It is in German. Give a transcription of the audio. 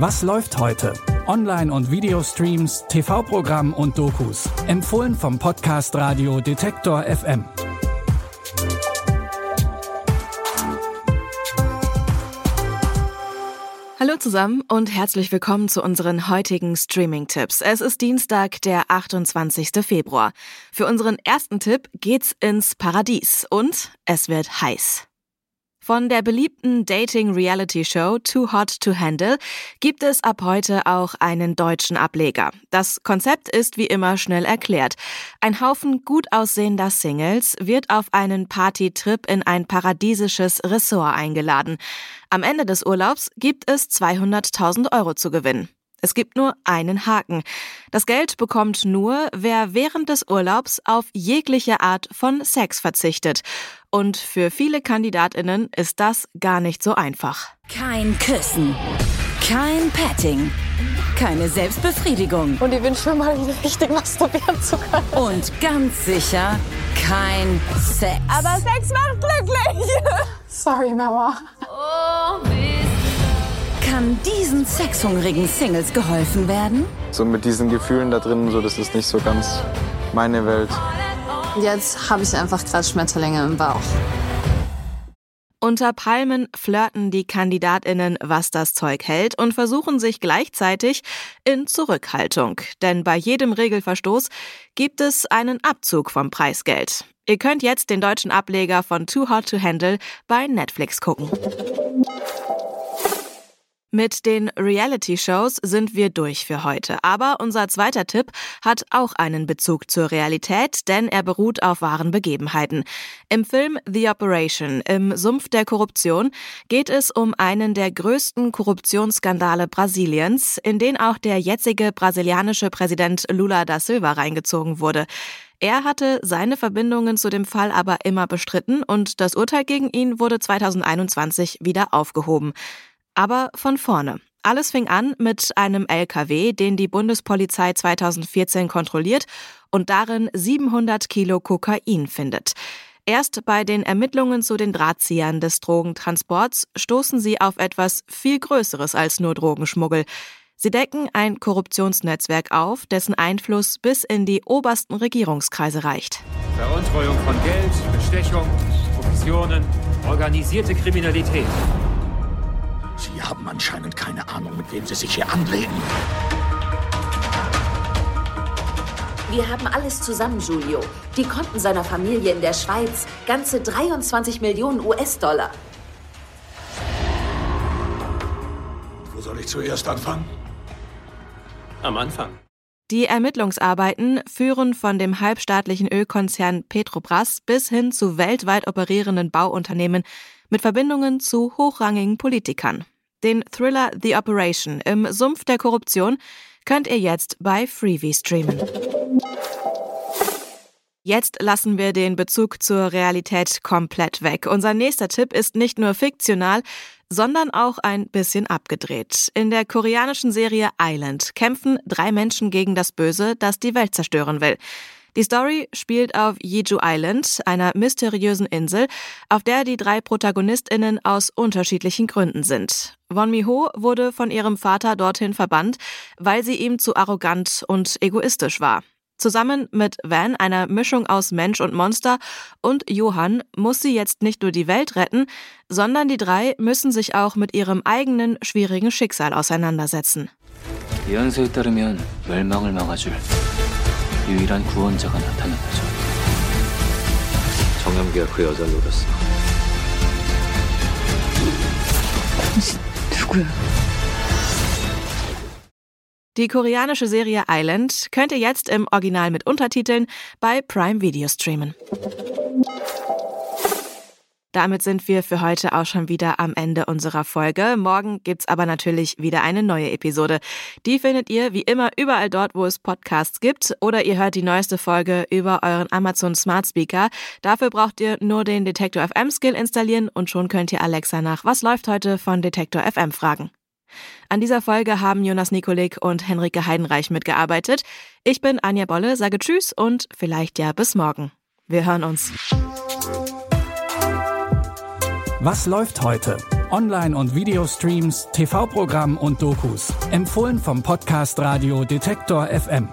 Was läuft heute? Online- und Videostreams, TV-Programm und Dokus. Empfohlen vom Podcast Radio Detektor FM. Hallo zusammen und herzlich willkommen zu unseren heutigen Streaming-Tipps. Es ist Dienstag, der 28. Februar. Für unseren ersten Tipp geht's ins Paradies und es wird heiß. Von der beliebten Dating-Reality-Show Too Hot to Handle gibt es ab heute auch einen deutschen Ableger. Das Konzept ist wie immer schnell erklärt. Ein Haufen gut aussehender Singles wird auf einen Partytrip in ein paradiesisches Ressort eingeladen. Am Ende des Urlaubs gibt es 200.000 Euro zu gewinnen. Es gibt nur einen Haken. Das Geld bekommt nur, wer während des Urlaubs auf jegliche Art von Sex verzichtet. Und für viele Kandidatinnen ist das gar nicht so einfach. Kein Küssen, kein Petting, keine Selbstbefriedigung. Und ich bin schon mal wieder richtig masturbieren zu können. Und ganz sicher kein Sex. Aber Sex macht glücklich. Sorry, Mama. Kann diesen sexhungrigen Singles geholfen werden? So mit diesen Gefühlen da drin, so das ist nicht so ganz meine Welt. Jetzt habe ich einfach gerade Schmetterlinge im Bauch. Unter Palmen flirten die Kandidatinnen, was das Zeug hält und versuchen sich gleichzeitig in Zurückhaltung. Denn bei jedem Regelverstoß gibt es einen Abzug vom Preisgeld. Ihr könnt jetzt den deutschen Ableger von Too Hot to Handle bei Netflix gucken. Mit den Reality-Shows sind wir durch für heute. Aber unser zweiter Tipp hat auch einen Bezug zur Realität, denn er beruht auf wahren Begebenheiten. Im Film The Operation, im Sumpf der Korruption, geht es um einen der größten Korruptionsskandale Brasiliens, in den auch der jetzige brasilianische Präsident Lula da Silva reingezogen wurde. Er hatte seine Verbindungen zu dem Fall aber immer bestritten und das Urteil gegen ihn wurde 2021 wieder aufgehoben. Aber von vorne. Alles fing an mit einem LKW, den die Bundespolizei 2014 kontrolliert und darin 700 Kilo Kokain findet. Erst bei den Ermittlungen zu den Drahtziehern des Drogentransports stoßen sie auf etwas viel Größeres als nur Drogenschmuggel. Sie decken ein Korruptionsnetzwerk auf, dessen Einfluss bis in die obersten Regierungskreise reicht. Veruntreuung von Geld, Bestechung, Provisionen, organisierte Kriminalität. Sie haben anscheinend keine Ahnung, mit wem Sie sich hier anlegen. Wir haben alles zusammen, Julio. Die Konten seiner Familie in der Schweiz. Ganze 23 Millionen US-Dollar. Wo soll ich zuerst anfangen? Am Anfang. Die Ermittlungsarbeiten führen von dem halbstaatlichen Ölkonzern Petrobras bis hin zu weltweit operierenden Bauunternehmen mit Verbindungen zu hochrangigen Politikern. Den Thriller The Operation im Sumpf der Korruption könnt ihr jetzt bei Freevee streamen. Jetzt lassen wir den Bezug zur Realität komplett weg. Unser nächster Tipp ist nicht nur fiktional, sondern auch ein bisschen abgedreht. In der koreanischen Serie Island kämpfen drei Menschen gegen das Böse, das die Welt zerstören will. Die Story spielt auf Jeju Island, einer mysteriösen Insel, auf der die drei Protagonistinnen aus unterschiedlichen Gründen sind. Won Mi-ho wurde von ihrem Vater dorthin verbannt, weil sie ihm zu arrogant und egoistisch war. Zusammen mit Van, einer Mischung aus Mensch und Monster, und Johann muss sie jetzt nicht nur die Welt retten, sondern die drei müssen sich auch mit ihrem eigenen schwierigen Schicksal auseinandersetzen. 예언서에 따르면 멸망을 막아줄 유일한 구원자가 나타났다죠. 정영기가 그 여자를 노렸어. 누구야? Die koreanische Serie Island könnt ihr jetzt im Original mit Untertiteln bei Prime Video streamen. Damit sind wir für heute auch schon wieder am Ende unserer Folge. Morgen gibt's aber natürlich wieder eine neue Episode. Die findet ihr wie immer überall dort, wo es Podcasts gibt oder ihr hört die neueste Folge über euren Amazon Smart Speaker. Dafür braucht ihr nur den Detektor FM Skill installieren und schon könnt ihr Alexa nach Was läuft heute von Detektor FM fragen. An dieser Folge haben Jonas Nikolik und Henrike Heidenreich mitgearbeitet. Ich bin Anja Bolle, sage Tschüss und vielleicht ja bis morgen. Wir hören uns. Was läuft heute? Online- und Videostreams, TV-Programm und Dokus. Empfohlen vom Podcast Radio Detektor FM.